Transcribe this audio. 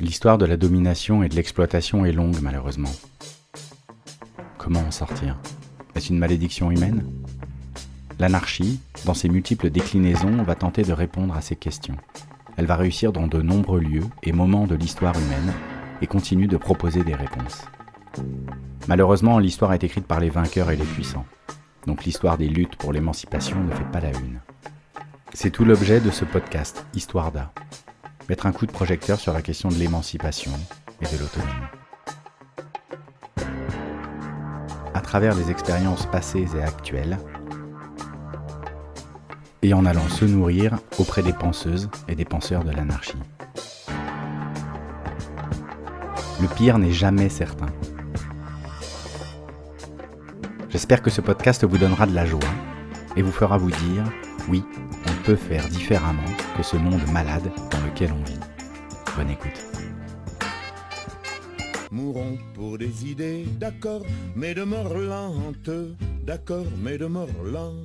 L'histoire de la domination et de l'exploitation est longue malheureusement. Comment en sortir? Est-ce une malédiction humaine? L'anarchie, dans ses multiples déclinaisons, va tenter de répondre à ces questions. Elle va réussir dans de nombreux lieux et moments de l'histoire humaine et continue de proposer des réponses. Malheureusement, l'histoire est écrite par les vainqueurs et les puissants. Donc l'histoire des luttes pour l'émancipation ne fait pas la une. C'est tout l'objet de ce podcast, Histoire d'A. Un coup de projecteur sur la question de l'émancipation et de l'autonomie. À travers des expériences passées et actuelles, et en allant se nourrir auprès des penseuses et des penseurs de l'anarchie. Le pire n'est jamais certain. J'espère que ce podcast vous donnera de la joie et vous fera vous dire, oui, peut faire différemment que ce monde malade dans lequel on vit. Bonne écoute. Mourons pour des idées, d'accord, mais de mort lente, d'accord, mais de mort lente.